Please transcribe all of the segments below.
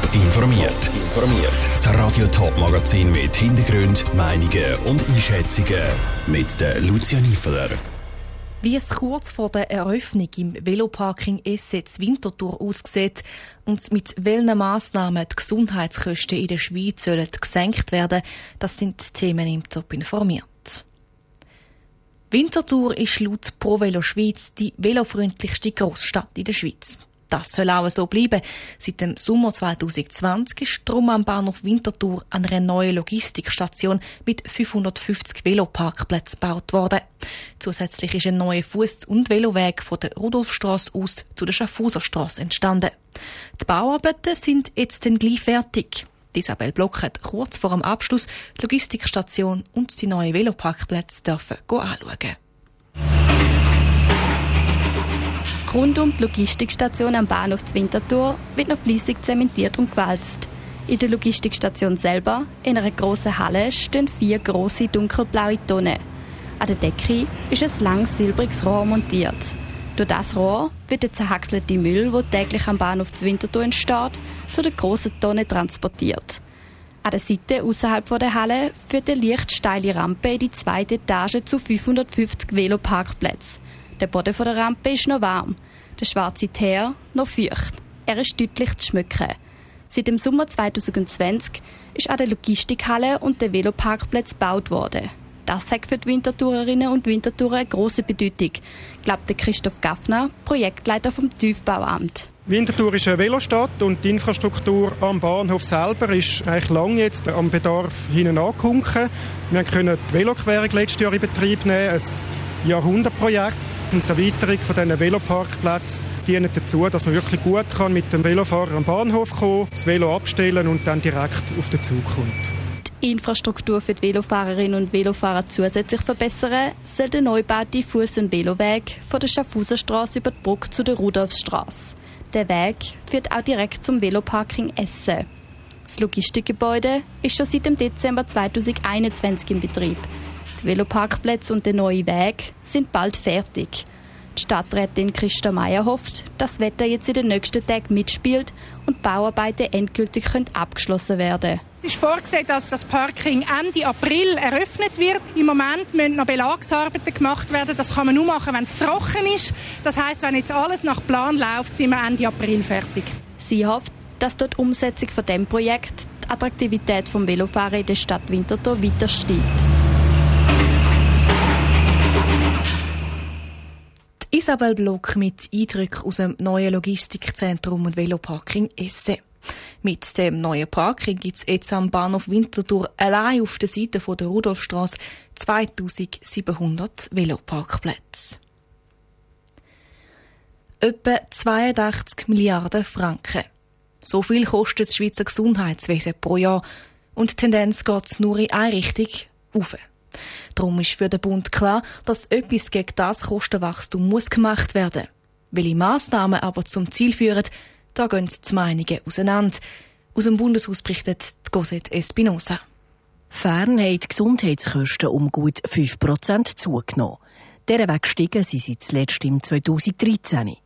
Top informiert. Informiert. Das Radio Top Magazin mit Hintergrund, Meinungen und Einschätzungen mit der Lucia Niefeler. Wie es kurz vor der Eröffnung im Veloparking Essetz Winterthur aussieht und mit welchen Massnahmen die Gesundheitskosten in der Schweiz sollen gesenkt werden, das sind Themen im Top informiert. Winterthur ist laut Pro Velo Schweiz die velofreundlichste Großstadt in der Schweiz. Das soll auch so bleiben. Seit dem Sommer 2020 ist drum am Bahnhof Winterthur eine neue Logistikstation mit 550 Veloparkplätzen gebaut worden. Zusätzlich ist ein neuer Fuß- und Veloweg von der Rudolfstrasse aus zu der Schaffhauserstrasse entstanden. Die Bauarbeiten sind jetzt dann gleich fertig. Isabel Block hat kurz vor dem Abschluss die Logistikstation und die neuen Veloparkplätze dürfen anschauen. Rund um die Logistikstation am Bahnhof Winterthur wird noch fließig zementiert und gewalzt. In der Logistikstation selber, in einer grossen Halle, stehen vier grosse dunkelblaue Tonnen. An der Decke ist ein langes silbriges Rohr montiert. Durch das Rohr wird der zerhackselte Müll, der täglich am Bahnhof Winterthur entsteht, zu der grossen Tonne transportiert. An der Seite außerhalb der Halle führt eine leicht steile Rampe in die zweite Etage zu 550 Veloparkplätzen. Der Boden der Rampe ist noch warm, der schwarze Teer noch feucht. Er ist deutlich zu schmücken. Seit dem Sommer 2020 ist an der Logistikhalle und der Veloparkplatz gebaut worden. Das hat für die Wintertourerinnen und Wintertourer eine grosse Bedeutung, glaubt Christoph Gaffner, Projektleiter vom Tiefbauamt. Winterthur ist eine Velostadt und die Infrastruktur am Bahnhof selber ist eigentlich lang jetzt am Bedarf hinten angehunken. Wir können die Veloquerung letztes Jahr in Betrieb nehmen, ein Jahrhundertprojekt. Und die Erweiterung von diesen Veloparkplätzen dient dazu, dass man wirklich gut kann mit dem Velofahrer am Bahnhof kommen, das Velo abstellen und dann direkt auf den Zug kommt. Die Infrastruktur für die Velofahrerinnen und Velofahrer zusätzlich verbessern, soll der neubaute Fuß- und Veloweg von der Schaffhauserstraße über die Brücke zu der Rudolfstraße. Der Weg führt auch direkt zum Veloparking Essen. Das Logistikgebäude ist schon seit dem Dezember 2021 in Betrieb. Die Veloparkplätze und der neue Weg sind bald fertig. Die Stadträtin Christa Meier hofft, dass das Wetter jetzt in den nächsten Tagen mitspielt und Bauarbeiten endgültig abgeschlossen werden Es ist vorgesehen, dass das Parking Ende April eröffnet wird. Im Moment müssen noch Belagsarbeiten gemacht werden. Das kann man nur machen, wenn es trocken ist. Das heißt, wenn jetzt alles nach Plan läuft, sind wir Ende April fertig. Sie hofft, dass dort die Umsetzung von dem Projekt die Attraktivität vom Velofahren in der Stadt Winterthur weiter steigt. Isabel Block mit Eindrücken aus dem neuen Logistikzentrum und Veloparking Essen. Mit dem neuen Parking gibt es jetzt am Bahnhof Winterthur allein auf der Seite von der Rudolfstrasse 2700 Veloparkplätze. Etwa 82 Milliarden Franken. So viel kostet das Schweizer Gesundheitswesen pro Jahr und die Tendenz geht nur in eine Richtung, auf. Darum ist für den Bund klar, dass etwas gegen das Kostenwachstum muss gemacht werden. Welche Massnahmen aber zum Ziel führen, da gehen die Meinungen auseinander. Aus dem Bundeshaus berichtet Cosette Espinosa. Fern haben die Gesundheitskosten um gut 5% zugenommen. Dieser Weg sind sie zuletzt im 2013.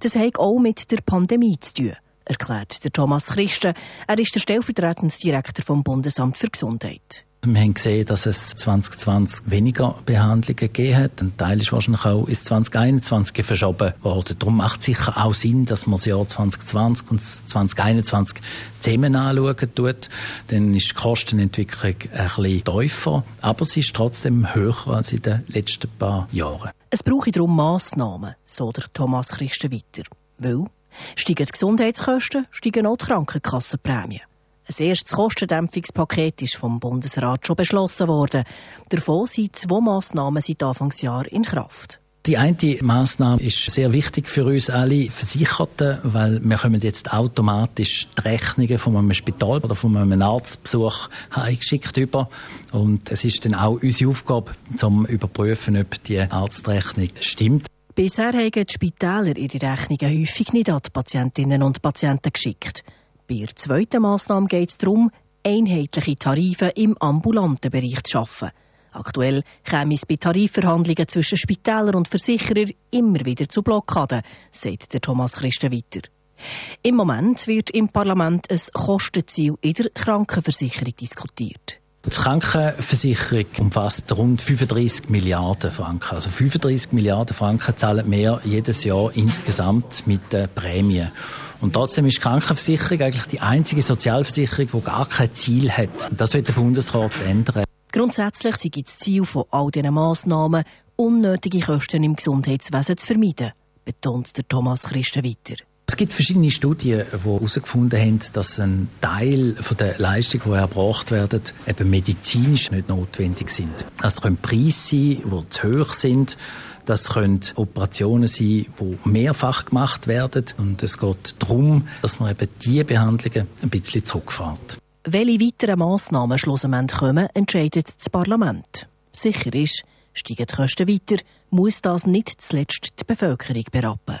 Das hat auch mit der Pandemie zu tun, erklärt der Thomas Christen. Er ist der stellvertretende Direktor vom Bundesamt für Gesundheit. Wir haben gesehen, dass es 2020 weniger Behandlungen gegeben hat. Ein Teil ist wahrscheinlich auch ins 2021 verschoben worden. Darum macht es sicher auch Sinn, dass man das Jahr 2020 und 2021 zusammen anschauen tut. Dann ist die Kostenentwicklung ein bisschen tiefer, aber sie ist trotzdem höher als in den letzten paar Jahren. Es brauche darum Massnahmen, so der Thomas Christen weiter. Weil steigen die Gesundheitskosten, steigen auch die Krankenkassenprämien. Ein erstes Kostendämpfungspaket ist vom Bundesrat schon beschlossen worden. Davon sind zwei Massnahmen seit Anfangsjahr in Kraft. Die eine Massnahme ist sehr wichtig für uns alle Versicherten, weil wir kommen jetzt automatisch die Rechnungen von einem Spital oder von einem Arztbesuch eingeschickt über. Und es ist dann auch unsere Aufgabe, zum überprüfen, ob die Arztrechnung stimmt. Bisher haben die Spitäler ihre Rechnungen häufig nicht an die Patientinnen und Patienten geschickt. Bei der zweiten Massnahme geht es darum, einheitliche Tarife im ambulanten Bereich zu schaffen. Aktuell käme es bei Tarifverhandlungen zwischen Spitälern und Versicherern immer wieder zu Blockaden, sagt der Thomas Christen weiter. Im Moment wird im Parlament ein Kostenziel in der Krankenversicherung diskutiert. Die Krankenversicherung umfasst rund 35 Milliarden Franken. Also 35 Milliarden Franken zahlen wir jedes Jahr insgesamt mit den Prämien. Und trotzdem ist die Krankenversicherung eigentlich die einzige Sozialversicherung, die gar kein Ziel hat. Und das wird der Bundesrat ändern. Grundsätzlich sei das Ziel von all diesen Massnahmen, unnötige Kosten im Gesundheitswesen zu vermeiden, betont der Thomas Christen weiter. Es gibt verschiedene Studien, die herausgefunden haben, dass ein Teil der Leistungen, die erbracht werden, eben medizinisch nicht notwendig sind. Das können Preise sein, die zu hoch sind. Das können Operationen sein, die mehrfach gemacht werden. Und es geht darum, dass man eben diese Behandlungen ein bisschen zurückfährt. Welche weiteren Massnahmen schlussendlich kommen, entscheidet das Parlament. Sicher ist, steigen die Kosten weiter, muss das nicht zuletzt die Bevölkerung berappen.